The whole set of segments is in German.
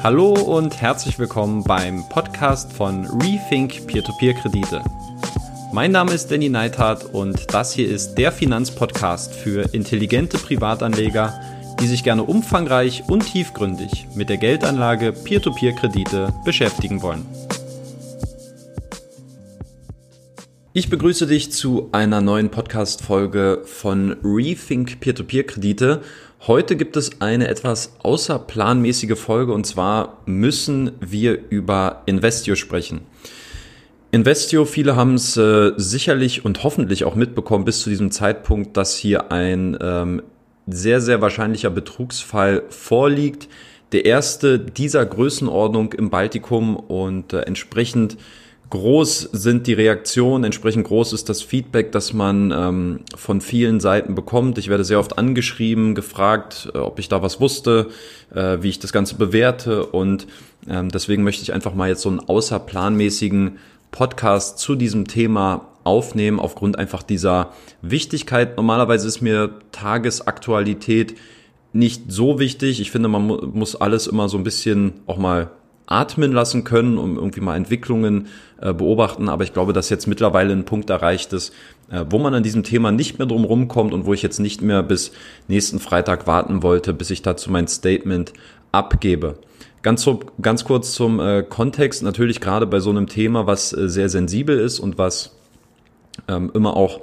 Hallo und herzlich willkommen beim Podcast von Rethink Peer-to-Peer-Kredite. Mein Name ist Danny Neithardt und das hier ist der Finanzpodcast für intelligente Privatanleger, die sich gerne umfangreich und tiefgründig mit der Geldanlage Peer-to-Peer-Kredite beschäftigen wollen. Ich begrüße dich zu einer neuen Podcast-Folge von Rethink Peer-to-Peer-Kredite. Heute gibt es eine etwas außerplanmäßige Folge und zwar müssen wir über Investio sprechen. Investio, viele haben es äh, sicherlich und hoffentlich auch mitbekommen bis zu diesem Zeitpunkt, dass hier ein ähm, sehr, sehr wahrscheinlicher Betrugsfall vorliegt. Der erste dieser Größenordnung im Baltikum und äh, entsprechend groß sind die Reaktionen, entsprechend groß ist das Feedback, das man ähm, von vielen Seiten bekommt. Ich werde sehr oft angeschrieben, gefragt, äh, ob ich da was wusste, äh, wie ich das Ganze bewerte und ähm, deswegen möchte ich einfach mal jetzt so einen außerplanmäßigen Podcast zu diesem Thema aufnehmen, aufgrund einfach dieser Wichtigkeit. Normalerweise ist mir Tagesaktualität nicht so wichtig. Ich finde, man mu muss alles immer so ein bisschen auch mal atmen lassen können, um irgendwie mal Entwicklungen äh, beobachten. Aber ich glaube, dass jetzt mittlerweile ein Punkt erreicht ist, äh, wo man an diesem Thema nicht mehr drum rumkommt und wo ich jetzt nicht mehr bis nächsten Freitag warten wollte, bis ich dazu mein Statement abgebe. Ganz, so, ganz kurz zum äh, Kontext. Natürlich gerade bei so einem Thema, was äh, sehr sensibel ist und was ähm, immer auch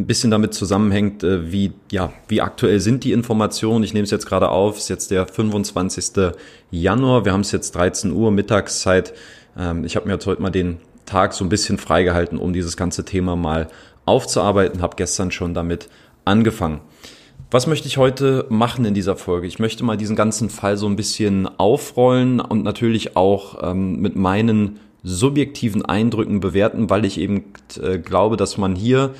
ein bisschen damit zusammenhängt, äh, wie, ja, wie aktuell sind die Informationen. Ich nehme es jetzt gerade auf, es ist jetzt der 25. Januar, wir haben es jetzt 13 Uhr Mittagszeit. Ähm, ich habe mir jetzt heute mal den Tag so ein bisschen freigehalten, um dieses ganze Thema mal aufzuarbeiten, habe gestern schon damit angefangen. Was möchte ich heute machen in dieser Folge? Ich möchte mal diesen ganzen Fall so ein bisschen aufrollen und natürlich auch ähm, mit meinen subjektiven Eindrücken bewerten, weil ich eben äh, glaube, dass man hier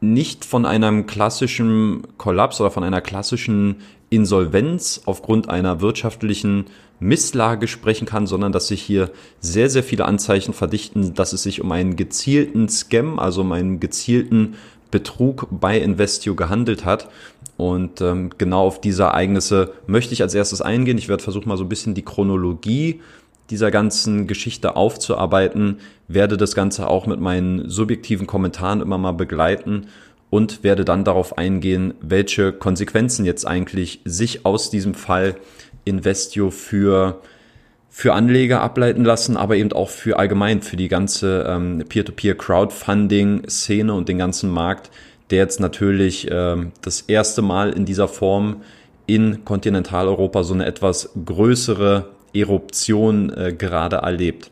nicht von einem klassischen Kollaps oder von einer klassischen Insolvenz aufgrund einer wirtschaftlichen Misslage sprechen kann, sondern dass sich hier sehr, sehr viele Anzeichen verdichten, dass es sich um einen gezielten Scam, also um einen gezielten Betrug bei Investio gehandelt hat. Und ähm, genau auf diese Ereignisse möchte ich als erstes eingehen. Ich werde versuchen, mal so ein bisschen die Chronologie dieser ganzen Geschichte aufzuarbeiten, werde das Ganze auch mit meinen subjektiven Kommentaren immer mal begleiten und werde dann darauf eingehen, welche Konsequenzen jetzt eigentlich sich aus diesem Fall Investio für für Anleger ableiten lassen, aber eben auch für allgemein, für die ganze ähm, Peer-to-Peer-Crowdfunding-Szene und den ganzen Markt, der jetzt natürlich ähm, das erste Mal in dieser Form in Kontinentaleuropa so eine etwas größere Eruption äh, gerade erlebt.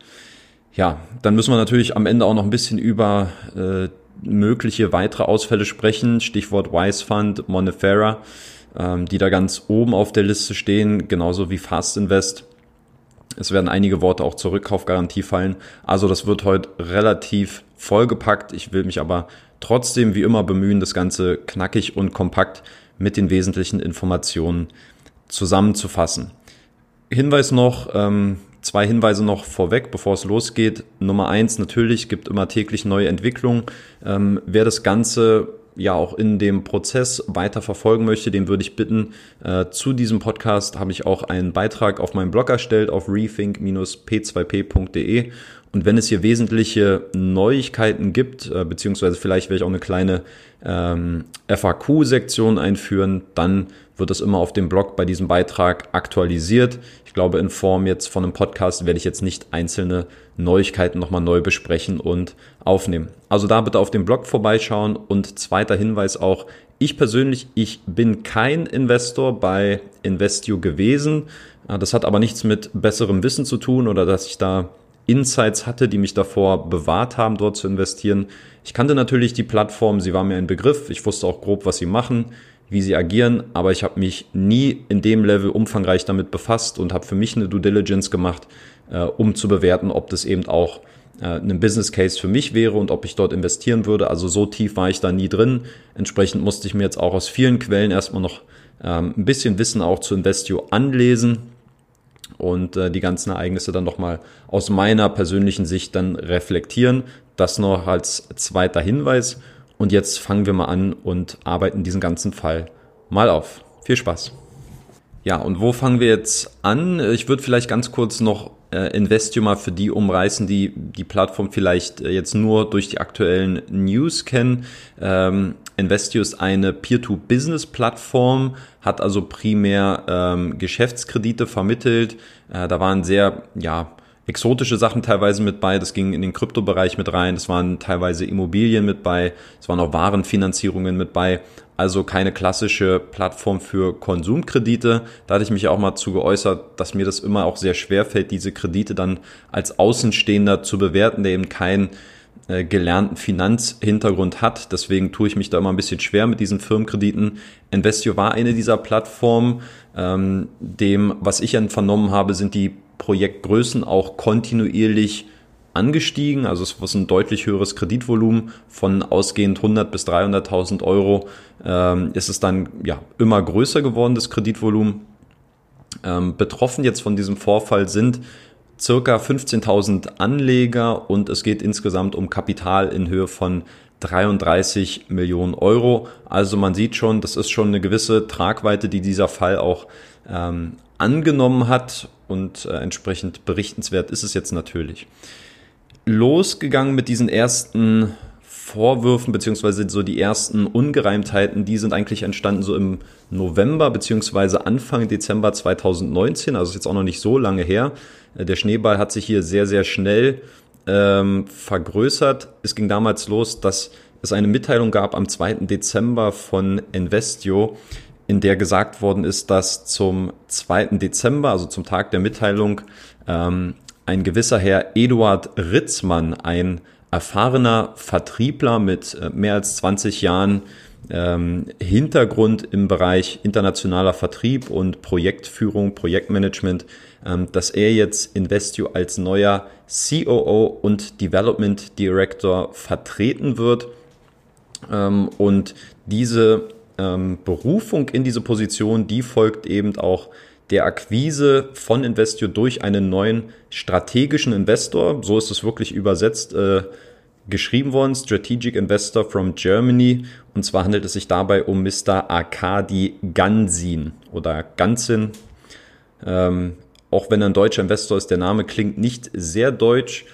Ja, dann müssen wir natürlich am Ende auch noch ein bisschen über äh, mögliche weitere Ausfälle sprechen. Stichwort Wise Fund, Monefera, ähm, die da ganz oben auf der Liste stehen, genauso wie Fast Invest. Es werden einige Worte auch zur Rückkaufgarantie fallen. Also das wird heute relativ vollgepackt. Ich will mich aber trotzdem wie immer bemühen, das Ganze knackig und kompakt mit den wesentlichen Informationen zusammenzufassen. Hinweis noch, ähm, zwei Hinweise noch vorweg, bevor es losgeht. Nummer eins, natürlich gibt immer täglich neue Entwicklungen. Ähm, wer das Ganze ja auch in dem Prozess weiter verfolgen möchte, den würde ich bitten, äh, zu diesem Podcast habe ich auch einen Beitrag auf meinem Blog erstellt auf rethink-p2p.de und wenn es hier wesentliche Neuigkeiten gibt, äh, beziehungsweise vielleicht werde ich auch eine kleine ähm, FAQ-Sektion einführen, dann wird das immer auf dem Blog bei diesem Beitrag aktualisiert. Ich glaube, in Form jetzt von einem Podcast werde ich jetzt nicht einzelne Neuigkeiten nochmal neu besprechen und aufnehmen. Also da bitte auf dem Blog vorbeischauen und zweiter Hinweis auch, ich persönlich, ich bin kein Investor bei Investio gewesen. Das hat aber nichts mit besserem Wissen zu tun oder dass ich da Insights hatte, die mich davor bewahrt haben, dort zu investieren. Ich kannte natürlich die Plattform, sie war mir ein Begriff, ich wusste auch grob, was sie machen, wie sie agieren, aber ich habe mich nie in dem Level umfangreich damit befasst und habe für mich eine Due Diligence gemacht, äh, um zu bewerten, ob das eben auch äh, ein Business Case für mich wäre und ob ich dort investieren würde. Also so tief war ich da nie drin. Entsprechend musste ich mir jetzt auch aus vielen Quellen erstmal noch ähm, ein bisschen Wissen auch zu Investio anlesen und äh, die ganzen Ereignisse dann nochmal aus meiner persönlichen Sicht dann reflektieren. Das noch als zweiter Hinweis. Und jetzt fangen wir mal an und arbeiten diesen ganzen Fall mal auf. Viel Spaß. Ja, und wo fangen wir jetzt an? Ich würde vielleicht ganz kurz noch äh, Investio mal für die umreißen, die die Plattform vielleicht äh, jetzt nur durch die aktuellen News kennen. Ähm, Investio ist eine Peer-to-Business-Plattform, hat also primär ähm, Geschäftskredite vermittelt. Äh, da waren sehr, ja, exotische Sachen teilweise mit bei. Das ging in den Kryptobereich mit rein. Es waren teilweise Immobilien mit bei. Es waren auch Warenfinanzierungen mit bei. Also keine klassische Plattform für Konsumkredite. Da hatte ich mich auch mal zu geäußert, dass mir das immer auch sehr schwer fällt, diese Kredite dann als Außenstehender zu bewerten, der eben keinen äh, gelernten Finanzhintergrund hat. Deswegen tue ich mich da immer ein bisschen schwer mit diesen Firmenkrediten. Investio war eine dieser Plattformen. Ähm, dem, was ich dann vernommen habe, sind die Projektgrößen auch kontinuierlich angestiegen. Also es ist ein deutlich höheres Kreditvolumen von ausgehend 100 bis 300.000 Euro. Ähm, ist es dann ja immer größer geworden, das Kreditvolumen. Ähm, betroffen jetzt von diesem Vorfall sind circa 15.000 Anleger und es geht insgesamt um Kapital in Höhe von 33 Millionen Euro. Also man sieht schon, das ist schon eine gewisse Tragweite, die dieser Fall auch ähm, angenommen hat und äh, entsprechend berichtenswert ist es jetzt natürlich. Losgegangen mit diesen ersten Vorwürfen beziehungsweise so die ersten Ungereimtheiten, die sind eigentlich entstanden so im November beziehungsweise Anfang Dezember 2019, also ist jetzt auch noch nicht so lange her. Äh, der Schneeball hat sich hier sehr, sehr schnell ähm, vergrößert. Es ging damals los, dass es eine Mitteilung gab am 2. Dezember von Investio, in der gesagt worden ist, dass zum 2. Dezember, also zum Tag der Mitteilung, ähm, ein gewisser Herr Eduard Ritzmann, ein erfahrener Vertriebler mit äh, mehr als 20 Jahren ähm, Hintergrund im Bereich internationaler Vertrieb und Projektführung, Projektmanagement, ähm, dass er jetzt Investio als neuer COO und Development Director vertreten wird. Ähm, und diese ähm, Berufung in diese Position, die folgt eben auch der Akquise von Investio durch einen neuen strategischen Investor. So ist es wirklich übersetzt äh, geschrieben worden. Strategic Investor from Germany. Und zwar handelt es sich dabei um Mr. Arkadi Gansin oder Gansin. Ähm, auch wenn er ein deutscher Investor ist, der Name klingt nicht sehr deutsch.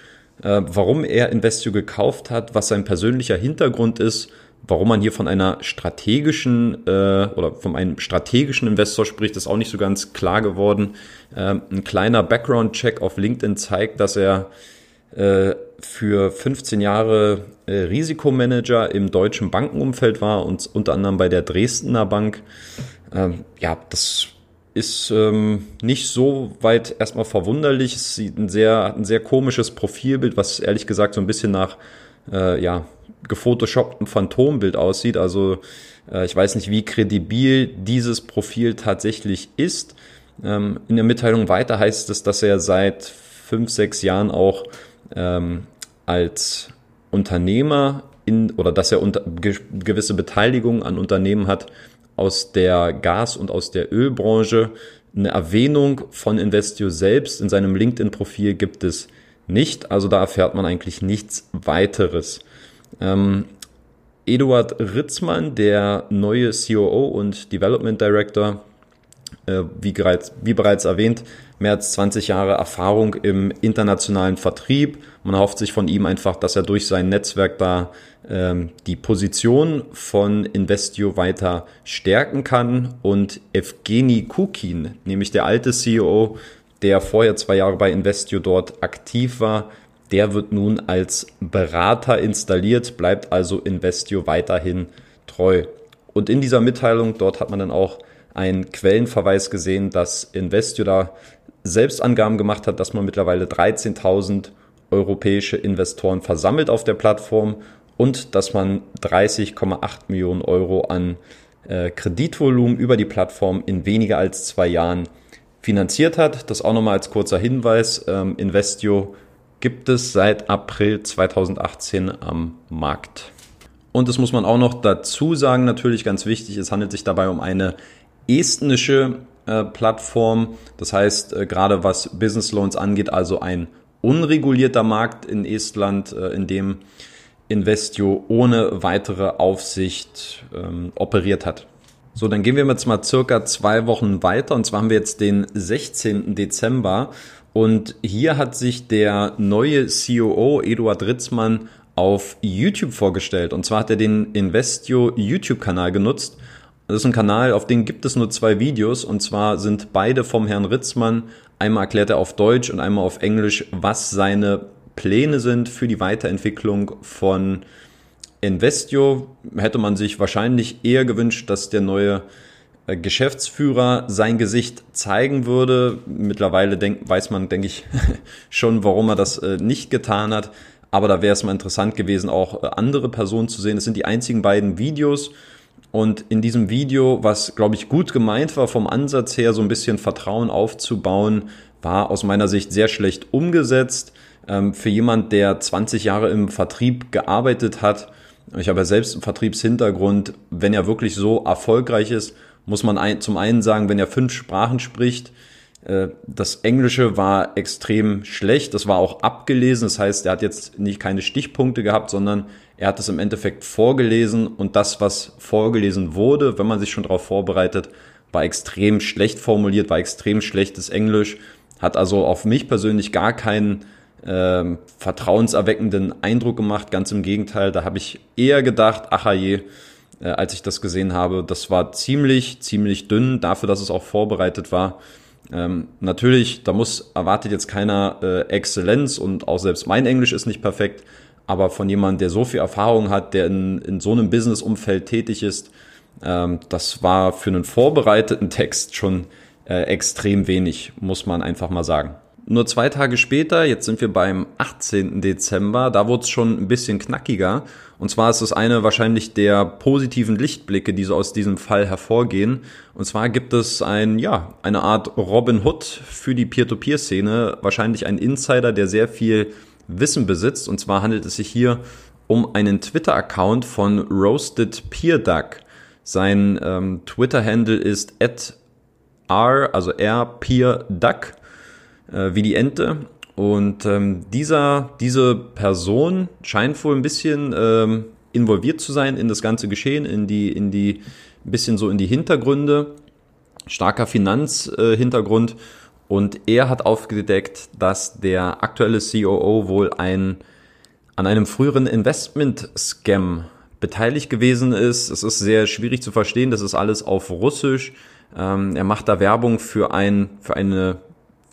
Äh, warum er Investio gekauft hat, was sein persönlicher Hintergrund ist Warum man hier von einer strategischen äh, oder von einem strategischen Investor spricht, ist auch nicht so ganz klar geworden. Ähm, ein kleiner Background-Check auf LinkedIn zeigt, dass er äh, für 15 Jahre äh, Risikomanager im deutschen Bankenumfeld war und unter anderem bei der Dresdner Bank. Ähm, ja, das ist ähm, nicht so weit erstmal verwunderlich. Es sieht ein sehr, ein sehr komisches Profilbild, was ehrlich gesagt so ein bisschen nach äh, ja, gefotoshoppten Phantombild aussieht. Also äh, ich weiß nicht, wie kredibil dieses Profil tatsächlich ist. Ähm, in der Mitteilung weiter heißt es, dass er seit fünf, sechs Jahren auch ähm, als Unternehmer in, oder dass er unter, ge gewisse Beteiligung an Unternehmen hat aus der Gas- und aus der Ölbranche. Eine Erwähnung von Investio selbst in seinem LinkedIn-Profil gibt es nicht. Also da erfährt man eigentlich nichts weiteres. Ähm, Eduard Ritzmann, der neue COO und Development Director, äh, wie, bereits, wie bereits erwähnt, mehr als 20 Jahre Erfahrung im internationalen Vertrieb. Man erhofft sich von ihm einfach, dass er durch sein Netzwerk da ähm, die Position von Investio weiter stärken kann. Und Evgeny Kukin, nämlich der alte CEO, der vorher zwei Jahre bei Investio dort aktiv war, der wird nun als Berater installiert, bleibt also Investio weiterhin treu. Und in dieser Mitteilung, dort hat man dann auch einen Quellenverweis gesehen, dass Investio da Selbstangaben gemacht hat, dass man mittlerweile 13.000 europäische Investoren versammelt auf der Plattform und dass man 30,8 Millionen Euro an äh, Kreditvolumen über die Plattform in weniger als zwei Jahren finanziert hat. Das auch nochmal als kurzer Hinweis. Ähm, Investio gibt es seit April 2018 am Markt. Und das muss man auch noch dazu sagen, natürlich ganz wichtig, es handelt sich dabei um eine estnische äh, Plattform. Das heißt, äh, gerade was Business Loans angeht, also ein unregulierter Markt in Estland, äh, in dem Investio ohne weitere Aufsicht ähm, operiert hat. So, dann gehen wir jetzt mal circa zwei Wochen weiter und zwar haben wir jetzt den 16. Dezember und hier hat sich der neue COO Eduard Ritzmann auf YouTube vorgestellt und zwar hat er den Investio YouTube-Kanal genutzt. Das ist ein Kanal, auf dem gibt es nur zwei Videos und zwar sind beide vom Herrn Ritzmann. Einmal erklärt er auf Deutsch und einmal auf Englisch, was seine Pläne sind für die Weiterentwicklung von Investio hätte man sich wahrscheinlich eher gewünscht, dass der neue Geschäftsführer sein Gesicht zeigen würde. Mittlerweile denk, weiß man, denke ich, schon, warum er das äh, nicht getan hat. Aber da wäre es mal interessant gewesen, auch äh, andere Personen zu sehen. Es sind die einzigen beiden Videos. Und in diesem Video, was, glaube ich, gut gemeint war, vom Ansatz her so ein bisschen Vertrauen aufzubauen, war aus meiner Sicht sehr schlecht umgesetzt. Ähm, für jemand, der 20 Jahre im Vertrieb gearbeitet hat, ich habe ja selbst einen Vertriebshintergrund. Wenn er wirklich so erfolgreich ist, muss man ein, zum einen sagen, wenn er fünf Sprachen spricht, äh, das Englische war extrem schlecht. Das war auch abgelesen. Das heißt, er hat jetzt nicht keine Stichpunkte gehabt, sondern er hat es im Endeffekt vorgelesen und das, was vorgelesen wurde, wenn man sich schon darauf vorbereitet, war extrem schlecht formuliert, war extrem schlechtes Englisch, hat also auf mich persönlich gar keinen äh, vertrauenserweckenden Eindruck gemacht. Ganz im Gegenteil, da habe ich eher gedacht, ach je, äh, als ich das gesehen habe, das war ziemlich, ziemlich dünn dafür, dass es auch vorbereitet war. Ähm, natürlich, da muss erwartet jetzt keiner äh, Exzellenz und auch selbst mein Englisch ist nicht perfekt, aber von jemandem, der so viel Erfahrung hat, der in, in so einem Business-Umfeld tätig ist, ähm, das war für einen vorbereiteten Text schon äh, extrem wenig, muss man einfach mal sagen. Nur zwei Tage später, jetzt sind wir beim 18. Dezember, da wurde es schon ein bisschen knackiger. Und zwar ist es eine wahrscheinlich der positiven Lichtblicke, die so aus diesem Fall hervorgehen. Und zwar gibt es ein, ja, eine Art Robin Hood für die Peer-to-Peer-Szene. Wahrscheinlich ein Insider, der sehr viel Wissen besitzt. Und zwar handelt es sich hier um einen Twitter-Account von Roasted Peer Duck. Sein ähm, Twitter-Handle ist at r, also r peer duck äh, wie die Ente. Und ähm, dieser, diese Person scheint wohl ein bisschen ähm, involviert zu sein in das ganze Geschehen, in die, in die, ein bisschen so in die Hintergründe, starker Finanzhintergrund. Äh, und er hat aufgedeckt, dass der aktuelle COO wohl ein, an einem früheren Investment-Scam beteiligt gewesen ist. Es ist sehr schwierig zu verstehen, das ist alles auf Russisch. Ähm, er macht da Werbung für, ein, für eine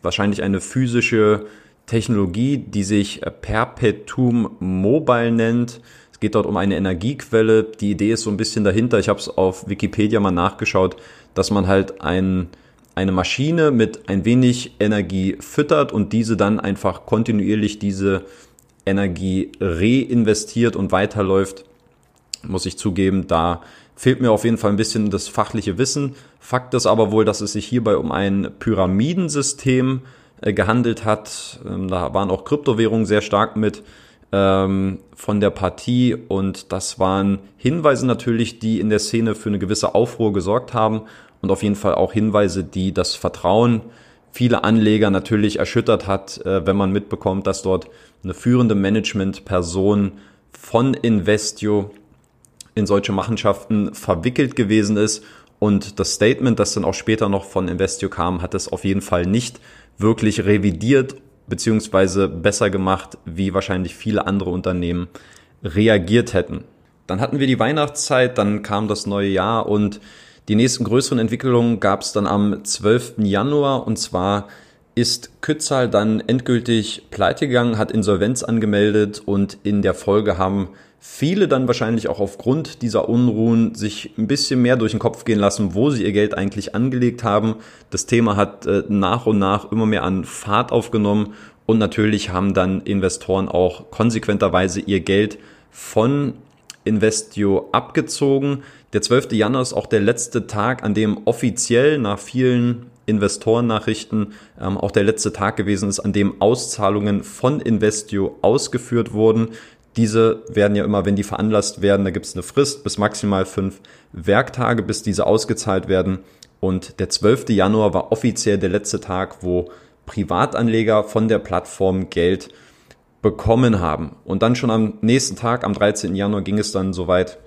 wahrscheinlich eine physische Technologie, die sich Perpetuum Mobile nennt. Es geht dort um eine Energiequelle. Die Idee ist so ein bisschen dahinter. Ich habe es auf Wikipedia mal nachgeschaut, dass man halt ein, eine Maschine mit ein wenig Energie füttert und diese dann einfach kontinuierlich diese Energie reinvestiert und weiterläuft. Muss ich zugeben, da fehlt mir auf jeden Fall ein bisschen das fachliche Wissen. Fakt ist aber wohl, dass es sich hierbei um ein Pyramidensystem äh, gehandelt hat. Ähm, da waren auch Kryptowährungen sehr stark mit ähm, von der Partie und das waren Hinweise natürlich, die in der Szene für eine gewisse Aufruhr gesorgt haben und auf jeden Fall auch Hinweise, die das Vertrauen vieler Anleger natürlich erschüttert hat, äh, wenn man mitbekommt, dass dort eine führende Managementperson von Investio in solche Machenschaften verwickelt gewesen ist. Und das Statement, das dann auch später noch von Investio kam, hat es auf jeden Fall nicht wirklich revidiert beziehungsweise besser gemacht, wie wahrscheinlich viele andere Unternehmen reagiert hätten. Dann hatten wir die Weihnachtszeit, dann kam das neue Jahr und die nächsten größeren Entwicklungen gab es dann am 12. Januar und zwar ist Kützal dann endgültig pleite gegangen, hat Insolvenz angemeldet und in der Folge haben viele dann wahrscheinlich auch aufgrund dieser Unruhen sich ein bisschen mehr durch den Kopf gehen lassen, wo sie ihr Geld eigentlich angelegt haben. Das Thema hat äh, nach und nach immer mehr an Fahrt aufgenommen und natürlich haben dann Investoren auch konsequenterweise ihr Geld von Investio abgezogen. Der 12. Januar ist auch der letzte Tag, an dem offiziell nach vielen Investorennachrichten ähm, auch der letzte Tag gewesen ist, an dem Auszahlungen von Investio ausgeführt wurden. Diese werden ja immer, wenn die veranlasst werden, da gibt es eine Frist bis maximal fünf Werktage, bis diese ausgezahlt werden. Und der 12. Januar war offiziell der letzte Tag, wo Privatanleger von der Plattform Geld bekommen haben. Und dann schon am nächsten Tag, am 13. Januar, ging es dann soweit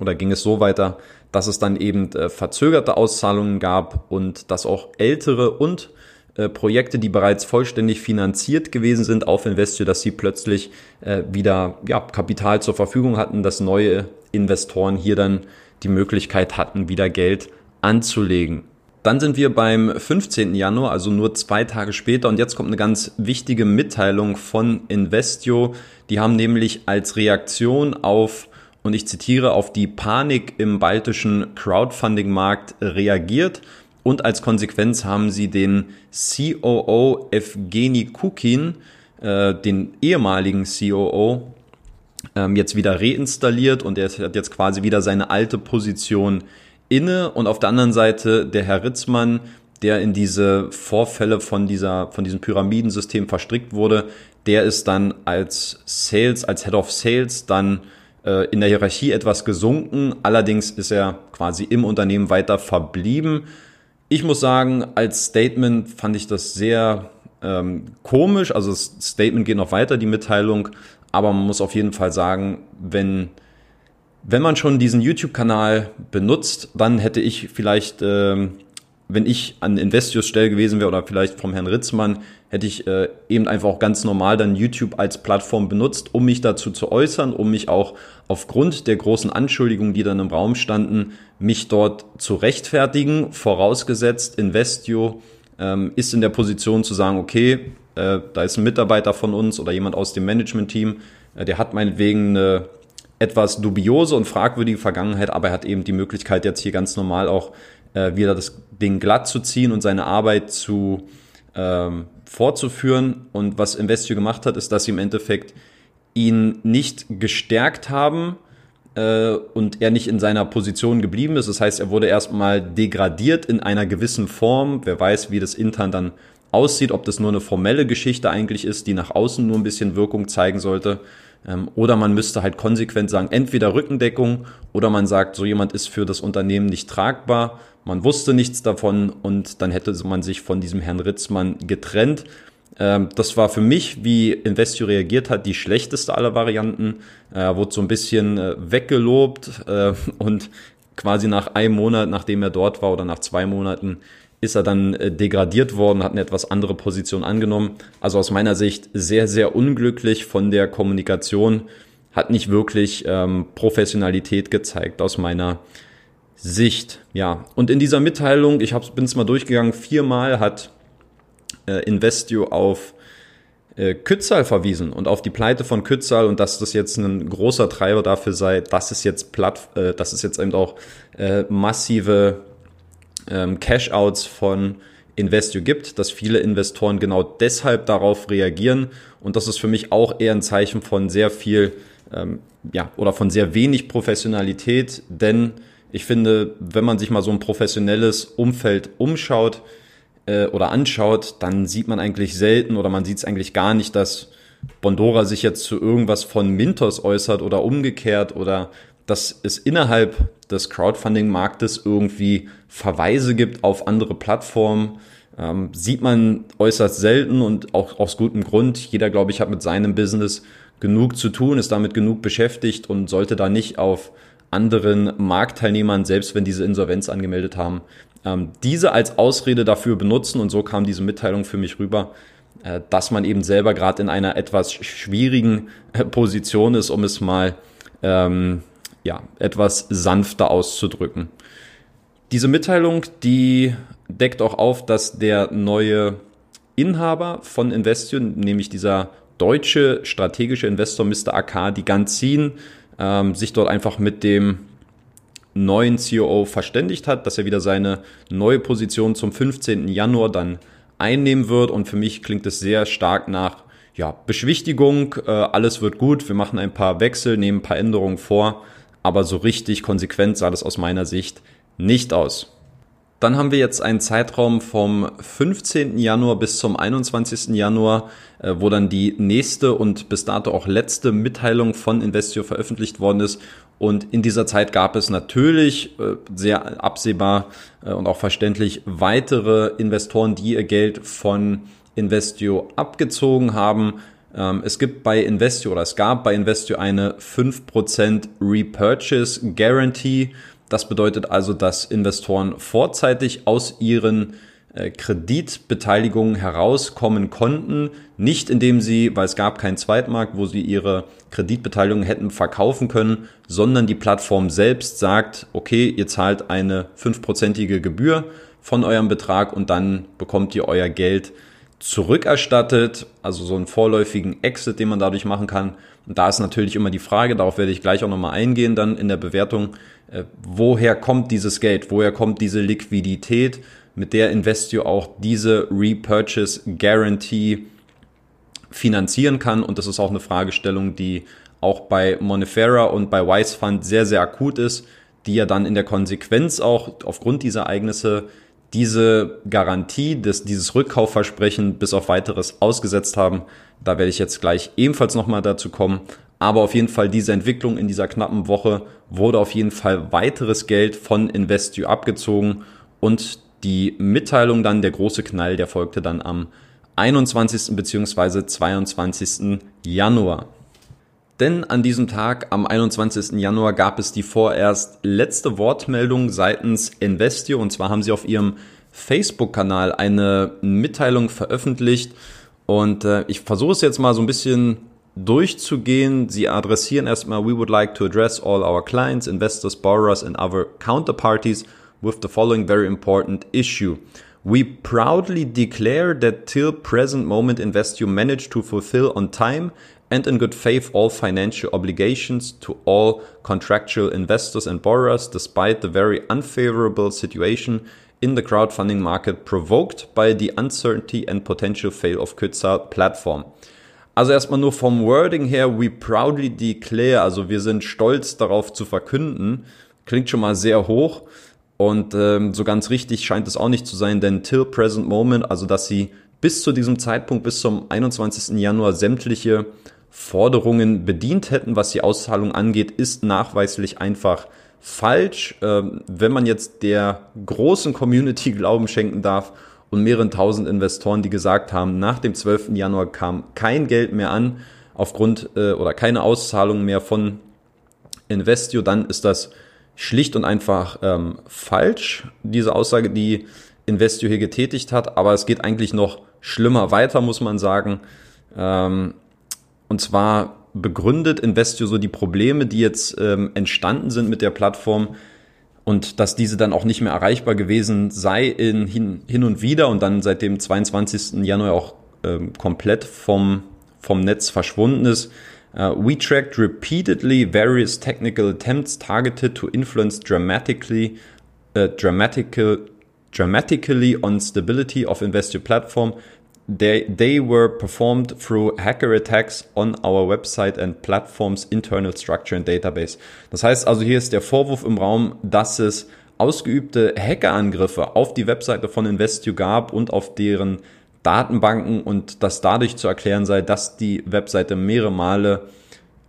oder ging es so weiter, dass es dann eben äh, verzögerte Auszahlungen gab und dass auch ältere und äh, Projekte, die bereits vollständig finanziert gewesen sind auf Investio, dass sie plötzlich äh, wieder ja, Kapital zur Verfügung hatten, dass neue Investoren hier dann die Möglichkeit hatten, wieder Geld anzulegen. Dann sind wir beim 15. Januar, also nur zwei Tage später. Und jetzt kommt eine ganz wichtige Mitteilung von Investio. Die haben nämlich als Reaktion auf, und ich zitiere, auf die Panik im baltischen Crowdfunding-Markt reagiert. Und als Konsequenz haben sie den COO Evgeny Kukin, äh, den ehemaligen COO, ähm, jetzt wieder reinstalliert und er hat jetzt quasi wieder seine alte Position inne und auf der anderen Seite der Herr Ritzmann, der in diese Vorfälle von dieser, von diesem Pyramidensystem verstrickt wurde, der ist dann als Sales, als Head of Sales dann äh, in der Hierarchie etwas gesunken. Allerdings ist er quasi im Unternehmen weiter verblieben. Ich muss sagen, als Statement fand ich das sehr ähm, komisch. Also das Statement geht noch weiter, die Mitteilung. Aber man muss auf jeden Fall sagen, wenn wenn man schon diesen YouTube-Kanal benutzt, dann hätte ich vielleicht, ähm, wenn ich an Investios Stelle gewesen wäre oder vielleicht vom Herrn Ritzmann, hätte ich äh, eben einfach auch ganz normal dann YouTube als Plattform benutzt, um mich dazu zu äußern, um mich auch aufgrund der großen Anschuldigungen, die dann im Raum standen, mich dort zu rechtfertigen, vorausgesetzt Investio ähm, ist in der Position zu sagen, okay, äh, da ist ein Mitarbeiter von uns oder jemand aus dem Management-Team, äh, der hat meinetwegen eine etwas dubiose und fragwürdige Vergangenheit, aber er hat eben die Möglichkeit, jetzt hier ganz normal auch äh, wieder das Ding glatt zu ziehen und seine Arbeit zu ähm, fortzuführen. Und was Investio gemacht hat, ist, dass sie im Endeffekt ihn nicht gestärkt haben äh, und er nicht in seiner Position geblieben ist. Das heißt, er wurde erstmal degradiert in einer gewissen Form. Wer weiß, wie das intern dann aussieht, ob das nur eine formelle Geschichte eigentlich ist, die nach außen nur ein bisschen Wirkung zeigen sollte. Ähm, oder man müsste halt konsequent sagen, entweder Rückendeckung oder man sagt, so jemand ist für das Unternehmen nicht tragbar, man wusste nichts davon und dann hätte man sich von diesem Herrn Ritzmann getrennt. Ähm, das war für mich, wie Investio reagiert hat, die schlechteste aller Varianten. Er wurde so ein bisschen äh, weggelobt äh, und quasi nach einem Monat, nachdem er dort war oder nach zwei Monaten, ist er dann äh, degradiert worden, hat eine etwas andere Position angenommen. Also aus meiner Sicht sehr, sehr unglücklich von der Kommunikation, hat nicht wirklich ähm, Professionalität gezeigt aus meiner Sicht. Ja, und in dieser Mitteilung, ich bin es mal durchgegangen, viermal hat äh, Investio auf äh, Kützal verwiesen und auf die Pleite von Kützal und dass das jetzt ein großer Treiber dafür sei, dass es jetzt platt, äh, dass es jetzt eben auch äh, massive ähm, Cash-outs von Investio gibt, dass viele Investoren genau deshalb darauf reagieren. Und das ist für mich auch eher ein Zeichen von sehr viel, ähm, ja, oder von sehr wenig Professionalität, denn ich finde, wenn man sich mal so ein professionelles Umfeld umschaut äh, oder anschaut, dann sieht man eigentlich selten oder man sieht es eigentlich gar nicht, dass Bondora sich jetzt zu irgendwas von Mintos äußert oder umgekehrt oder dass es innerhalb des Crowdfunding-Marktes irgendwie Verweise gibt auf andere Plattformen. Ähm, sieht man äußerst selten und auch aus gutem Grund. Jeder, glaube ich, hat mit seinem Business genug zu tun, ist damit genug beschäftigt und sollte da nicht auf anderen Marktteilnehmern, selbst wenn diese Insolvenz angemeldet haben, ähm, diese als Ausrede dafür benutzen. Und so kam diese Mitteilung für mich rüber, äh, dass man eben selber gerade in einer etwas schwierigen äh, Position ist, um es mal ähm, ja, etwas sanfter auszudrücken. Diese Mitteilung, die deckt auch auf, dass der neue Inhaber von Investio, nämlich dieser deutsche strategische Investor Mr. AK, die Ganzin, ähm, sich dort einfach mit dem neuen COO verständigt hat, dass er wieder seine neue Position zum 15. Januar dann einnehmen wird. Und für mich klingt es sehr stark nach ja, Beschwichtigung, äh, alles wird gut, wir machen ein paar Wechsel, nehmen ein paar Änderungen vor aber so richtig konsequent sah das aus meiner Sicht nicht aus. Dann haben wir jetzt einen Zeitraum vom 15. Januar bis zum 21. Januar, äh, wo dann die nächste und bis dato auch letzte Mitteilung von Investio veröffentlicht worden ist. Und in dieser Zeit gab es natürlich äh, sehr absehbar äh, und auch verständlich weitere Investoren, die ihr Geld von Investio abgezogen haben. Ähm, es gibt bei Investio oder es gab bei Investio eine 5% Repurchase Guarantee. Das bedeutet also, dass Investoren vorzeitig aus ihren äh, Kreditbeteiligungen herauskommen konnten, nicht indem sie, weil es gab keinen Zweitmarkt, wo sie ihre Kreditbeteiligung hätten verkaufen können, sondern die Plattform selbst sagt, okay, ihr zahlt eine fünfprozentige Gebühr von eurem Betrag und dann bekommt ihr euer Geld zurückerstattet, also so einen vorläufigen Exit, den man dadurch machen kann. Und da ist natürlich immer die Frage, darauf werde ich gleich auch nochmal eingehen dann in der Bewertung, äh, woher kommt dieses Geld, woher kommt diese Liquidität, mit der Investio auch diese Repurchase Guarantee finanzieren kann. Und das ist auch eine Fragestellung, die auch bei Monifera und bei Wise Fund sehr, sehr akut ist, die ja dann in der Konsequenz auch aufgrund dieser Ereignisse diese Garantie, des, dieses Rückkaufversprechen bis auf weiteres ausgesetzt haben. Da werde ich jetzt gleich ebenfalls nochmal dazu kommen. Aber auf jeden Fall diese Entwicklung in dieser knappen Woche wurde auf jeden Fall weiteres Geld von Investio abgezogen und die Mitteilung dann, der große Knall, der folgte dann am 21. bzw. 22. Januar. Denn an diesem Tag, am 21. Januar, gab es die vorerst letzte Wortmeldung seitens Investio. Und zwar haben sie auf ihrem Facebook-Kanal eine Mitteilung veröffentlicht. Und äh, ich versuche es jetzt mal so ein bisschen durchzugehen. Sie adressieren erstmal, we would like to address all our clients, investors, borrowers and other counterparties with the following very important issue. We proudly declare that till present moment Investio managed to fulfill on time and in good faith all financial obligations to all contractual investors and borrowers despite the very unfavorable situation in the crowdfunding market provoked by the uncertainty and potential fail of Kürzer platform. Also erstmal nur vom Wording her, we proudly declare, also wir sind stolz darauf zu verkünden, klingt schon mal sehr hoch und ähm, so ganz richtig scheint es auch nicht zu sein, denn till present moment, also dass sie bis zu diesem Zeitpunkt, bis zum 21. Januar sämtliche Forderungen bedient hätten, was die Auszahlung angeht, ist nachweislich einfach falsch. Ähm, wenn man jetzt der großen Community Glauben schenken darf und mehreren tausend Investoren, die gesagt haben, nach dem 12. Januar kam kein Geld mehr an aufgrund äh, oder keine Auszahlung mehr von Investio, dann ist das schlicht und einfach ähm, falsch, diese Aussage, die Investio hier getätigt hat. Aber es geht eigentlich noch schlimmer weiter, muss man sagen. Ähm, und zwar begründet Investio so die Probleme, die jetzt ähm, entstanden sind mit der Plattform und dass diese dann auch nicht mehr erreichbar gewesen sei in, hin, hin und wieder und dann seit dem 22. Januar auch ähm, komplett vom, vom Netz verschwunden ist. Uh, we tracked repeatedly various technical attempts targeted to influence dramatically, uh, dramatical, dramatically on stability of Investio platform They, they were performed through hacker attacks on our website and platform's internal structure and database. Das heißt also, hier ist der Vorwurf im Raum, dass es ausgeübte Hackerangriffe auf die Webseite von Investio gab und auf deren Datenbanken und dass dadurch zu erklären sei, dass die Webseite mehrere Male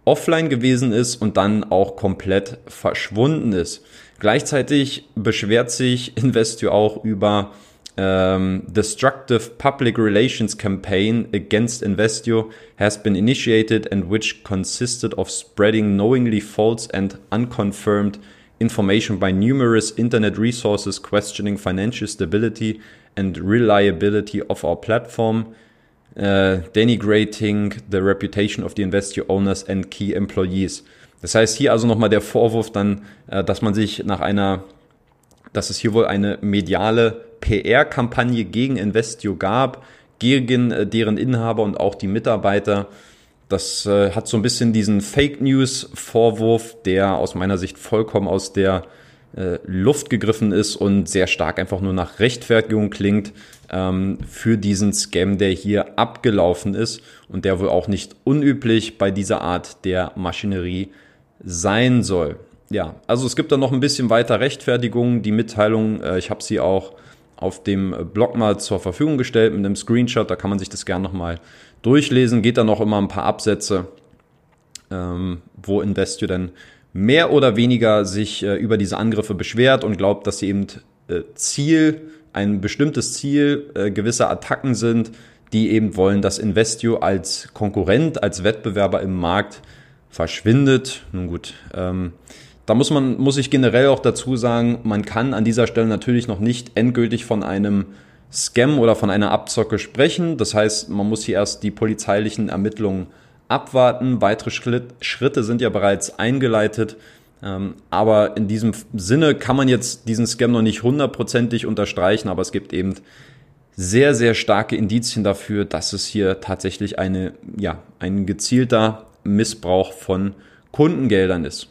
offline gewesen ist und dann auch komplett verschwunden ist. Gleichzeitig beschwert sich Investio auch über um, destructive public relations campaign against Investio has been initiated and which consisted of spreading knowingly false and unconfirmed information by numerous internet resources questioning financial stability and reliability of our platform, uh, denigrating the reputation of the Investio owners and key employees. Das heißt, hier also nochmal der Vorwurf dann, äh, dass man sich nach einer, dass es hier wohl eine mediale PR-Kampagne gegen Investio gab, gegen äh, deren Inhaber und auch die Mitarbeiter. Das äh, hat so ein bisschen diesen Fake News-Vorwurf, der aus meiner Sicht vollkommen aus der äh, Luft gegriffen ist und sehr stark einfach nur nach Rechtfertigung klingt ähm, für diesen Scam, der hier abgelaufen ist und der wohl auch nicht unüblich bei dieser Art der Maschinerie sein soll. Ja, also es gibt da noch ein bisschen weiter Rechtfertigung. Die Mitteilung, äh, ich habe sie auch auf dem Blog mal zur Verfügung gestellt mit einem Screenshot. Da kann man sich das gerne nochmal durchlesen. Geht da noch immer ein paar Absätze, ähm, wo Investio dann mehr oder weniger sich äh, über diese Angriffe beschwert und glaubt, dass sie eben äh, Ziel, ein bestimmtes Ziel äh, gewisser Attacken sind, die eben wollen, dass Investio als Konkurrent, als Wettbewerber im Markt verschwindet. Nun gut, ähm, da muss man, muss ich generell auch dazu sagen, man kann an dieser Stelle natürlich noch nicht endgültig von einem Scam oder von einer Abzocke sprechen. Das heißt, man muss hier erst die polizeilichen Ermittlungen abwarten. Weitere Schritte sind ja bereits eingeleitet. Ähm, aber in diesem Sinne kann man jetzt diesen Scam noch nicht hundertprozentig unterstreichen, aber es gibt eben sehr, sehr starke Indizien dafür, dass es hier tatsächlich eine, ja, ein gezielter Missbrauch von Kundengeldern ist.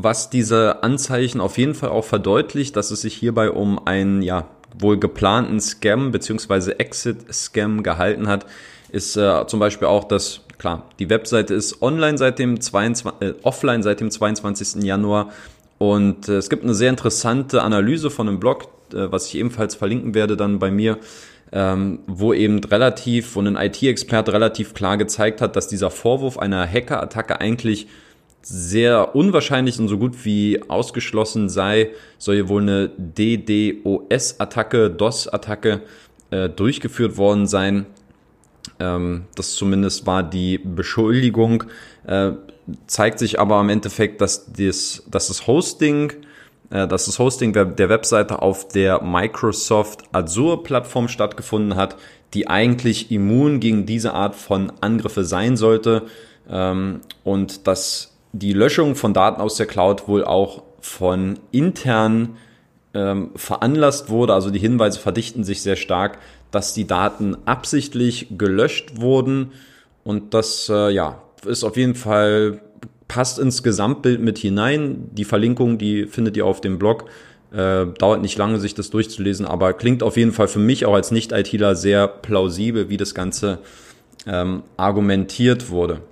Was diese Anzeichen auf jeden Fall auch verdeutlicht, dass es sich hierbei um einen, ja, wohl geplanten Scam bzw. Exit-Scam gehalten hat, ist äh, zum Beispiel auch, dass klar, die Webseite ist online seit dem 22, äh, offline seit dem 22. Januar und äh, es gibt eine sehr interessante Analyse von einem Blog, äh, was ich ebenfalls verlinken werde dann bei mir, ähm, wo eben relativ, wo ein IT-Experte relativ klar gezeigt hat, dass dieser Vorwurf einer Hacker-Attacke eigentlich sehr unwahrscheinlich und so gut wie ausgeschlossen sei, soll wohl eine DDoS-Attacke, DOS-Attacke äh, durchgeführt worden sein. Ähm, das zumindest war die Beschuldigung. Äh, zeigt sich aber im Endeffekt, dass das, dass das Hosting, äh, dass das Hosting der Webseite auf der Microsoft Azure Plattform stattgefunden hat, die eigentlich immun gegen diese Art von Angriffe sein sollte. Ähm, und dass die Löschung von Daten aus der Cloud wohl auch von intern ähm, veranlasst wurde. Also die Hinweise verdichten sich sehr stark, dass die Daten absichtlich gelöscht wurden. Und das äh, ja, ist auf jeden Fall, passt ins Gesamtbild mit hinein. Die Verlinkung, die findet ihr auf dem Blog. Äh, dauert nicht lange, sich das durchzulesen, aber klingt auf jeden Fall für mich auch als Nicht-ITler sehr plausibel, wie das Ganze ähm, argumentiert wurde.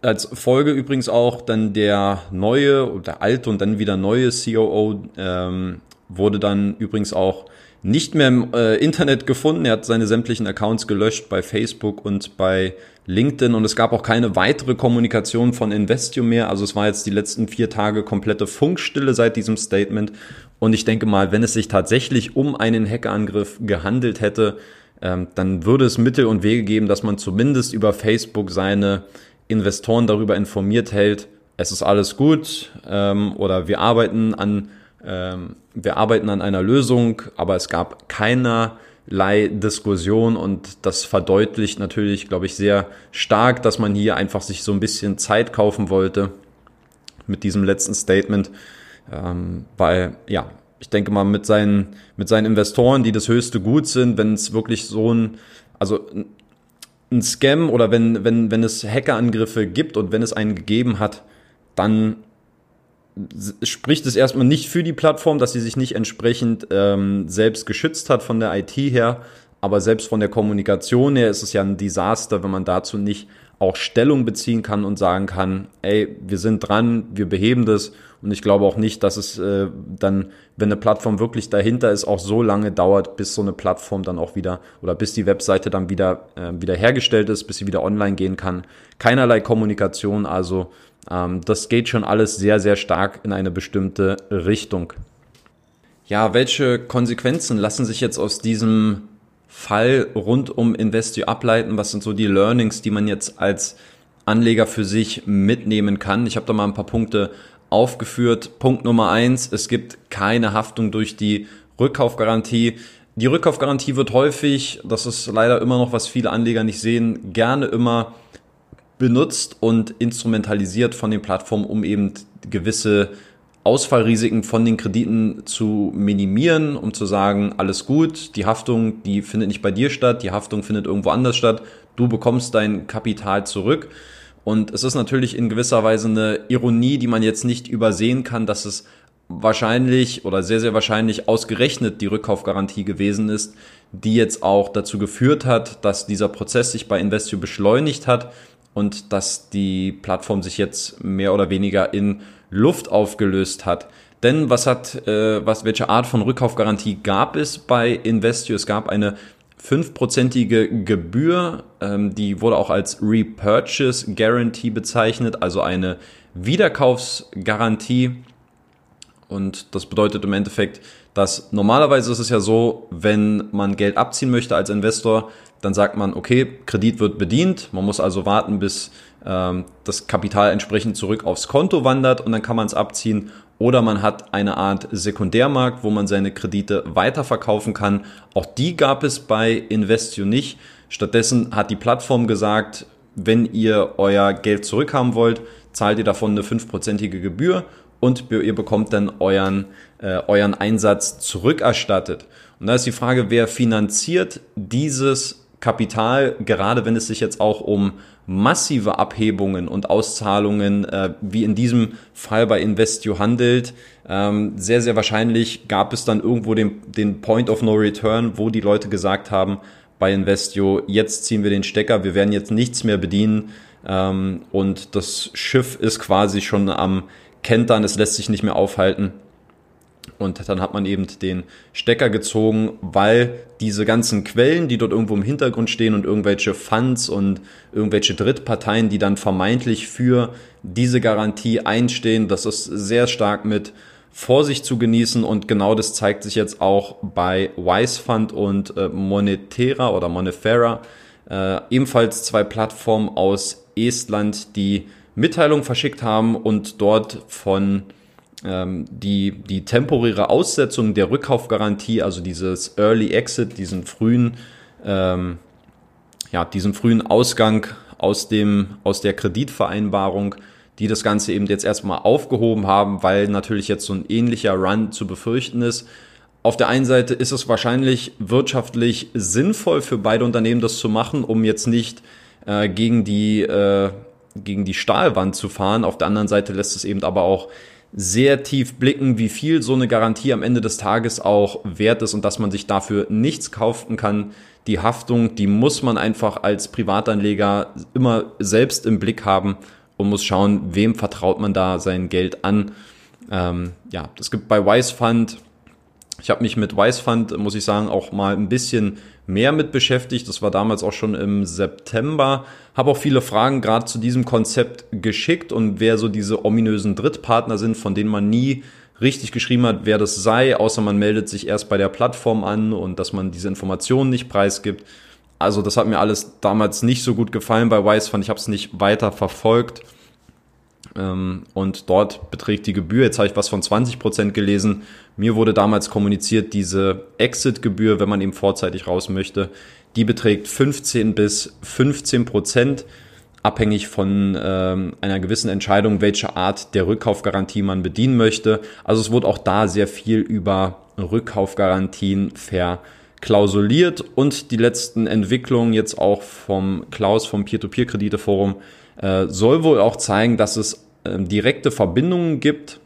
Als Folge übrigens auch dann der neue oder alte und dann wieder neue COO ähm, wurde dann übrigens auch nicht mehr im äh, Internet gefunden. Er hat seine sämtlichen Accounts gelöscht bei Facebook und bei LinkedIn und es gab auch keine weitere Kommunikation von Investio mehr. Also es war jetzt die letzten vier Tage komplette Funkstille seit diesem Statement. Und ich denke mal, wenn es sich tatsächlich um einen Hackerangriff gehandelt hätte, ähm, dann würde es Mittel und Wege geben, dass man zumindest über Facebook seine Investoren darüber informiert hält, es ist alles gut ähm, oder wir arbeiten an ähm, wir arbeiten an einer Lösung, aber es gab keinerlei Diskussion und das verdeutlicht natürlich, glaube ich, sehr stark, dass man hier einfach sich so ein bisschen Zeit kaufen wollte mit diesem letzten Statement, ähm, weil ja, ich denke mal mit seinen mit seinen Investoren, die das höchste Gut sind, wenn es wirklich so ein also ein Scam oder wenn wenn wenn es Hackerangriffe gibt und wenn es einen gegeben hat, dann spricht es erstmal nicht für die Plattform, dass sie sich nicht entsprechend ähm, selbst geschützt hat von der IT her, aber selbst von der Kommunikation her ist es ja ein Desaster, wenn man dazu nicht auch Stellung beziehen kann und sagen kann, ey, wir sind dran, wir beheben das. Und ich glaube auch nicht, dass es äh, dann, wenn eine Plattform wirklich dahinter ist, auch so lange dauert, bis so eine Plattform dann auch wieder oder bis die Webseite dann wieder, äh, wieder hergestellt ist, bis sie wieder online gehen kann. Keinerlei Kommunikation, also ähm, das geht schon alles sehr, sehr stark in eine bestimmte Richtung. Ja, welche Konsequenzen lassen sich jetzt aus diesem Fall rund um Investio ableiten? Was sind so die Learnings, die man jetzt als Anleger für sich mitnehmen kann? Ich habe da mal ein paar Punkte aufgeführt. Punkt Nummer eins, es gibt keine Haftung durch die Rückkaufgarantie. Die Rückkaufgarantie wird häufig, das ist leider immer noch, was viele Anleger nicht sehen, gerne immer benutzt und instrumentalisiert von den Plattformen, um eben gewisse Ausfallrisiken von den Krediten zu minimieren, um zu sagen, alles gut, die Haftung, die findet nicht bei dir statt, die Haftung findet irgendwo anders statt, du bekommst dein Kapital zurück. Und es ist natürlich in gewisser Weise eine Ironie, die man jetzt nicht übersehen kann, dass es wahrscheinlich oder sehr, sehr wahrscheinlich ausgerechnet die Rückkaufgarantie gewesen ist, die jetzt auch dazu geführt hat, dass dieser Prozess sich bei Investio beschleunigt hat und dass die Plattform sich jetzt mehr oder weniger in Luft aufgelöst hat. Denn was hat, äh, was, welche Art von Rückkaufgarantie gab es bei Investio? Es gab eine fünfprozentige Gebühr, ähm, die wurde auch als Repurchase Guarantee bezeichnet, also eine Wiederkaufsgarantie. Und das bedeutet im Endeffekt, dass normalerweise ist es ja so, wenn man Geld abziehen möchte als Investor, dann sagt man, okay, Kredit wird bedient, man muss also warten, bis ähm, das Kapital entsprechend zurück aufs Konto wandert und dann kann man es abziehen. Oder man hat eine Art Sekundärmarkt, wo man seine Kredite weiterverkaufen kann. Auch die gab es bei Investio nicht. Stattdessen hat die Plattform gesagt, wenn ihr euer Geld zurückhaben wollt, zahlt ihr davon eine fünfprozentige Gebühr und ihr bekommt dann euren, äh, euren Einsatz zurückerstattet. Und da ist die Frage, wer finanziert dieses Kapital, gerade wenn es sich jetzt auch um massive Abhebungen und Auszahlungen, äh, wie in diesem Fall bei Investio handelt. Ähm, sehr, sehr wahrscheinlich gab es dann irgendwo den, den Point of No Return, wo die Leute gesagt haben, bei Investio, jetzt ziehen wir den Stecker, wir werden jetzt nichts mehr bedienen ähm, und das Schiff ist quasi schon am Kentern, es lässt sich nicht mehr aufhalten. Und dann hat man eben den Stecker gezogen, weil diese ganzen Quellen, die dort irgendwo im Hintergrund stehen und irgendwelche Funds und irgendwelche Drittparteien, die dann vermeintlich für diese Garantie einstehen, das ist sehr stark mit Vorsicht zu genießen. Und genau das zeigt sich jetzt auch bei Wise Fund und äh, Monetera oder Monefera, äh, ebenfalls zwei Plattformen aus Estland, die Mitteilungen verschickt haben und dort von die, die temporäre Aussetzung der Rückkaufgarantie, also dieses Early Exit, diesen frühen, ähm, ja, diesen frühen Ausgang aus dem, aus der Kreditvereinbarung, die das Ganze eben jetzt erstmal aufgehoben haben, weil natürlich jetzt so ein ähnlicher Run zu befürchten ist. Auf der einen Seite ist es wahrscheinlich wirtschaftlich sinnvoll für beide Unternehmen, das zu machen, um jetzt nicht äh, gegen die äh, gegen die Stahlwand zu fahren. Auf der anderen Seite lässt es eben aber auch sehr tief blicken, wie viel so eine Garantie am Ende des Tages auch wert ist und dass man sich dafür nichts kaufen kann. Die Haftung, die muss man einfach als Privatanleger immer selbst im Blick haben und muss schauen, wem vertraut man da sein Geld an. Ähm, ja, es gibt bei Wise Fund, ich habe mich mit Wise Fund, muss ich sagen, auch mal ein bisschen mehr mit beschäftigt. Das war damals auch schon im September. Habe auch viele Fragen gerade zu diesem Konzept geschickt und wer so diese ominösen Drittpartner sind, von denen man nie richtig geschrieben hat, wer das sei, außer man meldet sich erst bei der Plattform an und dass man diese Informationen nicht preisgibt. Also das hat mir alles damals nicht so gut gefallen bei Wise Fund. Ich habe es nicht weiter verfolgt. Ähm, und dort beträgt die Gebühr, jetzt habe ich was von 20 Prozent gelesen. Mir wurde damals kommuniziert, diese Exit-Gebühr, wenn man eben vorzeitig raus möchte, die beträgt 15 bis 15 Prozent, abhängig von ähm, einer gewissen Entscheidung, welche Art der Rückkaufgarantie man bedienen möchte. Also es wurde auch da sehr viel über Rückkaufgarantien verklausuliert und die letzten Entwicklungen jetzt auch vom Klaus vom Peer-to-Peer-Kredite-Forum äh, soll wohl auch zeigen, dass es äh, direkte Verbindungen gibt,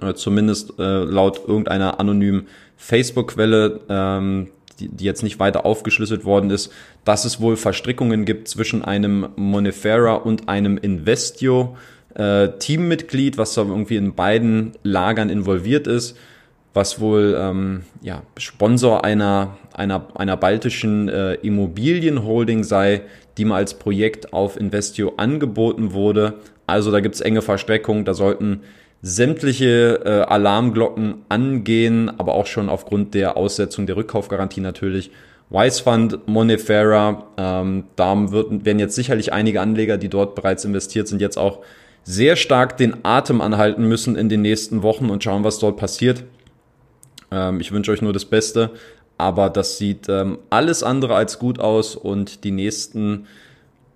äh, zumindest äh, laut irgendeiner anonymen Facebook-Quelle, ähm, die, die jetzt nicht weiter aufgeschlüsselt worden ist, dass es wohl Verstrickungen gibt zwischen einem Monefera und einem Investio. Äh, Teammitglied, was da irgendwie in beiden Lagern involviert ist, was wohl ähm, ja, Sponsor einer, einer, einer baltischen äh, Immobilienholding sei, die mal als Projekt auf Investio angeboten wurde. Also da gibt es enge Verstreckungen, da sollten sämtliche äh, Alarmglocken angehen, aber auch schon aufgrund der Aussetzung der Rückkaufgarantie natürlich. Wise Fund, Monefera, ähm, da wird, werden jetzt sicherlich einige Anleger, die dort bereits investiert sind, jetzt auch sehr stark den Atem anhalten müssen in den nächsten Wochen und schauen, was dort passiert. Ähm, ich wünsche euch nur das Beste, aber das sieht ähm, alles andere als gut aus und die nächsten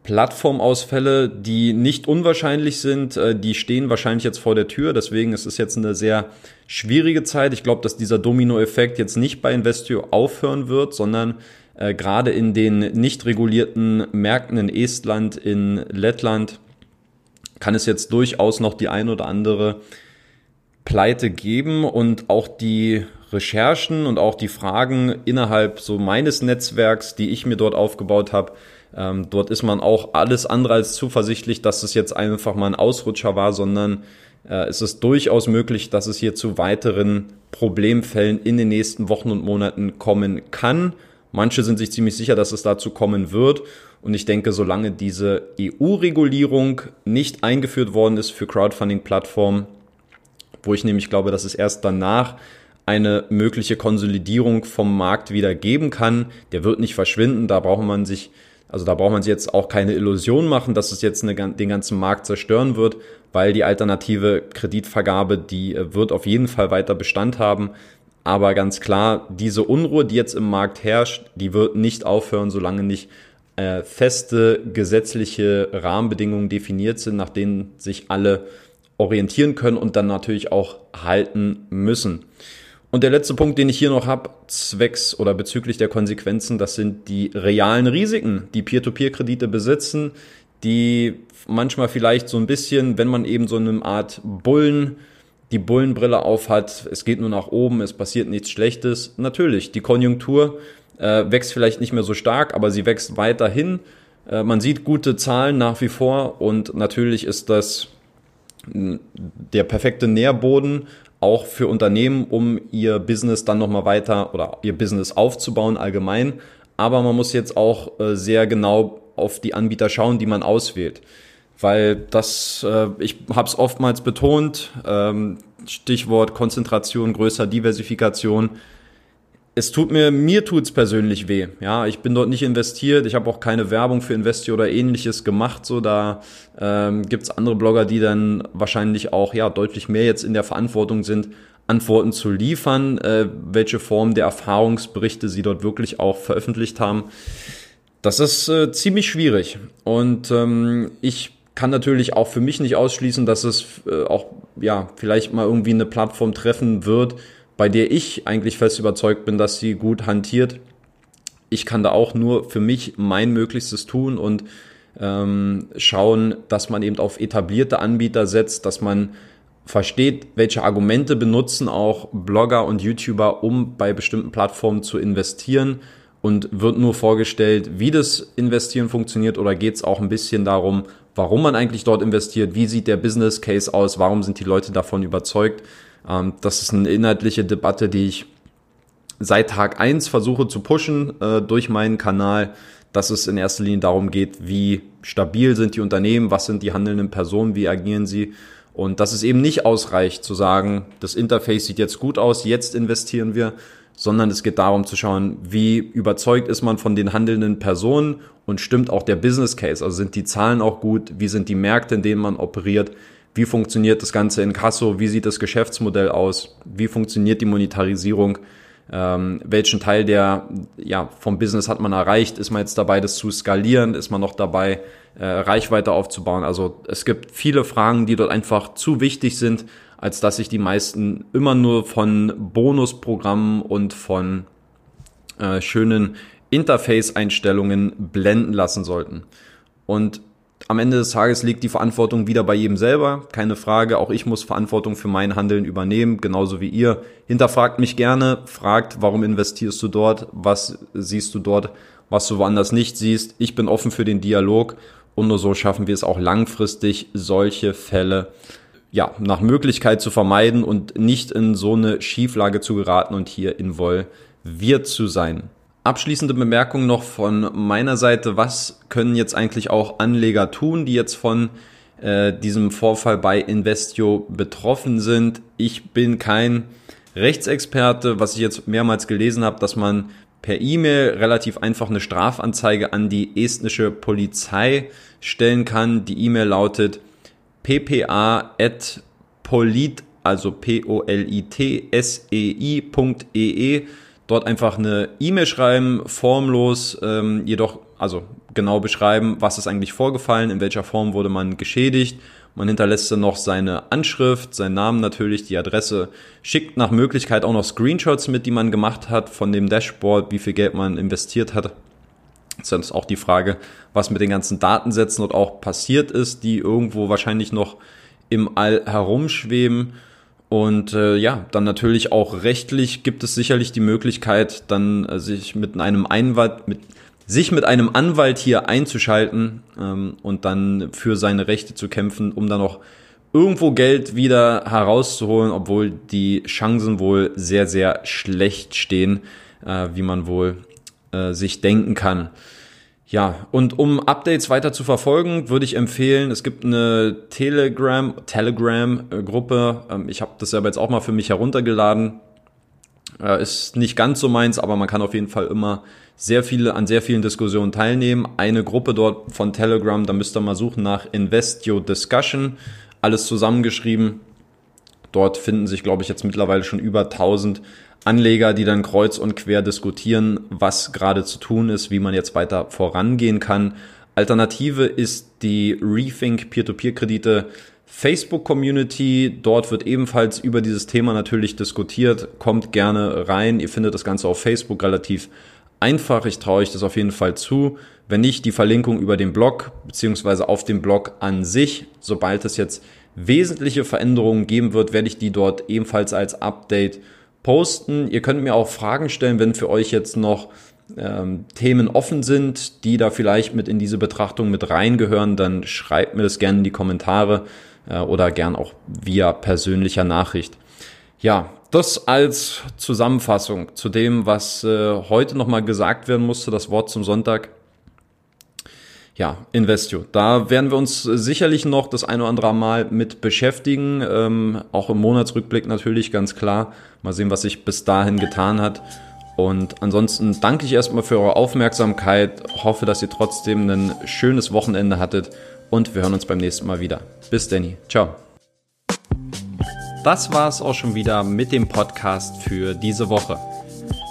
Plattformausfälle, die nicht unwahrscheinlich sind, äh, die stehen wahrscheinlich jetzt vor der Tür. Deswegen ist es jetzt eine sehr schwierige Zeit. Ich glaube, dass dieser Dominoeffekt jetzt nicht bei Investio aufhören wird, sondern äh, gerade in den nicht regulierten Märkten in Estland, in Lettland kann es jetzt durchaus noch die ein oder andere Pleite geben und auch die Recherchen und auch die Fragen innerhalb so meines Netzwerks, die ich mir dort aufgebaut habe, ähm, dort ist man auch alles andere als zuversichtlich, dass es jetzt einfach mal ein Ausrutscher war, sondern äh, es ist durchaus möglich, dass es hier zu weiteren Problemfällen in den nächsten Wochen und Monaten kommen kann. Manche sind sich ziemlich sicher, dass es dazu kommen wird. Und ich denke, solange diese EU-Regulierung nicht eingeführt worden ist für Crowdfunding-Plattformen, wo ich nämlich glaube, dass es erst danach eine mögliche Konsolidierung vom Markt wieder geben kann. Der wird nicht verschwinden, da braucht man sich, also da braucht man sich jetzt auch keine Illusion machen, dass es jetzt eine, den ganzen Markt zerstören wird, weil die alternative Kreditvergabe, die äh, wird auf jeden Fall weiter Bestand haben. Aber ganz klar, diese Unruhe, die jetzt im Markt herrscht, die wird nicht aufhören, solange nicht äh, feste gesetzliche Rahmenbedingungen definiert sind, nach denen sich alle orientieren können und dann natürlich auch halten müssen. Und der letzte Punkt, den ich hier noch habe, zwecks oder bezüglich der Konsequenzen, das sind die realen Risiken, die Peer-to-Peer-Kredite besitzen, die manchmal vielleicht so ein bisschen, wenn man eben so eine Art Bullen, die Bullenbrille aufhat, es geht nur nach oben, es passiert nichts Schlechtes. Natürlich, die Konjunktur äh, wächst vielleicht nicht mehr so stark, aber sie wächst weiterhin. Äh, man sieht gute Zahlen nach wie vor und natürlich ist das der perfekte Nährboden auch für Unternehmen, um ihr Business dann nochmal weiter oder ihr Business aufzubauen allgemein. Aber man muss jetzt auch äh, sehr genau auf die Anbieter schauen, die man auswählt. Weil das, äh, ich habe es oftmals betont, ähm, Stichwort Konzentration, größer Diversifikation es tut mir, mir tut's persönlich weh. Ja, ich bin dort nicht investiert. Ich habe auch keine Werbung für Investio oder ähnliches gemacht. So, da ähm, gibt's andere Blogger, die dann wahrscheinlich auch ja deutlich mehr jetzt in der Verantwortung sind, Antworten zu liefern, äh, welche Form der Erfahrungsberichte sie dort wirklich auch veröffentlicht haben. Das ist äh, ziemlich schwierig. Und ähm, ich kann natürlich auch für mich nicht ausschließen, dass es äh, auch ja vielleicht mal irgendwie eine Plattform treffen wird, bei der ich eigentlich fest überzeugt bin, dass sie gut hantiert. Ich kann da auch nur für mich mein Möglichstes tun und ähm, schauen, dass man eben auf etablierte Anbieter setzt, dass man versteht, welche Argumente benutzen auch Blogger und YouTuber, um bei bestimmten Plattformen zu investieren und wird nur vorgestellt, wie das Investieren funktioniert oder geht es auch ein bisschen darum, warum man eigentlich dort investiert, wie sieht der Business Case aus, warum sind die Leute davon überzeugt. Ähm, das ist eine inhaltliche Debatte, die ich seit Tag eins versuche zu pushen äh, durch meinen Kanal, dass es in erster Linie darum geht, wie stabil sind die Unternehmen, was sind die handelnden Personen, wie agieren sie. Und dass es eben nicht ausreicht zu sagen, das Interface sieht jetzt gut aus, jetzt investieren wir, sondern es geht darum zu schauen, wie überzeugt ist man von den handelnden Personen und stimmt auch der Business Case, also sind die Zahlen auch gut, wie sind die Märkte, in denen man operiert, wie funktioniert das Ganze in Kasso, wie sieht das Geschäftsmodell aus, wie funktioniert die Monetarisierung, ähm, welchen Teil der ja vom Business hat man erreicht, ist man jetzt dabei, das zu skalieren, ist man noch dabei, äh, Reichweite aufzubauen. Also es gibt viele Fragen, die dort einfach zu wichtig sind, als dass sich die meisten immer nur von Bonusprogrammen und von äh, schönen Interface-Einstellungen blenden lassen sollten. Und am Ende des Tages liegt die Verantwortung wieder bei jedem selber. Keine Frage. Auch ich muss Verantwortung für mein Handeln übernehmen, genauso wie ihr. Hinterfragt mich gerne, fragt, warum investierst du dort? Was siehst du dort, was du woanders nicht siehst? Ich bin offen für den Dialog und nur so schaffen wir es auch langfristig, solche Fälle ja, nach Möglichkeit zu vermeiden und nicht in so eine Schieflage zu geraten und hier involviert zu sein. Abschließende Bemerkung noch von meiner Seite. Was können jetzt eigentlich auch Anleger tun, die jetzt von äh, diesem Vorfall bei Investio betroffen sind? Ich bin kein Rechtsexperte, was ich jetzt mehrmals gelesen habe, dass man per E-Mail relativ einfach eine Strafanzeige an die estnische Polizei stellen kann. Die E-Mail lautet ppa.polit, also p-o-l-i-t-s-e-i.e dort einfach eine E-Mail schreiben, formlos, ähm, jedoch also genau beschreiben, was ist eigentlich vorgefallen, in welcher Form wurde man geschädigt. Man hinterlässt dann noch seine Anschrift, seinen Namen natürlich, die Adresse, schickt nach Möglichkeit auch noch Screenshots mit, die man gemacht hat von dem Dashboard, wie viel Geld man investiert hat. Das ist auch die Frage, was mit den ganzen Datensätzen dort auch passiert ist, die irgendwo wahrscheinlich noch im All herumschweben. Und äh, ja, dann natürlich auch rechtlich gibt es sicherlich die Möglichkeit, dann äh, sich mit einem Einwalt, mit sich mit einem Anwalt hier einzuschalten ähm, und dann für seine Rechte zu kämpfen, um dann noch irgendwo Geld wieder herauszuholen, obwohl die Chancen wohl sehr, sehr schlecht stehen, äh, wie man wohl äh, sich denken kann. Ja, und um Updates weiter zu verfolgen, würde ich empfehlen, es gibt eine Telegram, Telegram-Gruppe. Ähm, ich habe das selber jetzt auch mal für mich heruntergeladen. Äh, ist nicht ganz so meins, aber man kann auf jeden Fall immer sehr viele, an sehr vielen Diskussionen teilnehmen. Eine Gruppe dort von Telegram, da müsst ihr mal suchen nach Investio Discussion. Alles zusammengeschrieben. Dort finden sich, glaube ich, jetzt mittlerweile schon über 1000 Anleger, die dann kreuz und quer diskutieren, was gerade zu tun ist, wie man jetzt weiter vorangehen kann. Alternative ist die Rethink Peer-to-Peer-Kredite Facebook-Community. Dort wird ebenfalls über dieses Thema natürlich diskutiert. Kommt gerne rein. Ihr findet das Ganze auf Facebook relativ einfach. Ich traue euch das auf jeden Fall zu. Wenn nicht, die Verlinkung über den Blog beziehungsweise auf dem Blog an sich. Sobald es jetzt wesentliche Veränderungen geben wird, werde ich die dort ebenfalls als Update posten. Ihr könnt mir auch Fragen stellen, wenn für euch jetzt noch ähm, Themen offen sind, die da vielleicht mit in diese Betrachtung mit reingehören, dann schreibt mir das gerne in die Kommentare äh, oder gern auch via persönlicher Nachricht. Ja, das als Zusammenfassung zu dem, was äh, heute nochmal gesagt werden musste, das Wort zum Sonntag. Ja, Investio. Da werden wir uns sicherlich noch das ein oder andere Mal mit beschäftigen. Ähm, auch im Monatsrückblick natürlich ganz klar. Mal sehen, was sich bis dahin getan hat. Und ansonsten danke ich erstmal für eure Aufmerksamkeit. Hoffe, dass ihr trotzdem ein schönes Wochenende hattet. Und wir hören uns beim nächsten Mal wieder. Bis Danny. Ciao. Das war es auch schon wieder mit dem Podcast für diese Woche.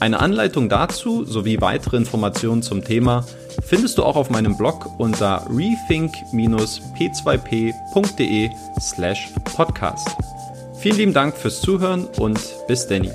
Eine Anleitung dazu sowie weitere Informationen zum Thema findest du auch auf meinem Blog unter rethink-p2p.de slash podcast. Vielen lieben Dank fürs Zuhören und bis Danny.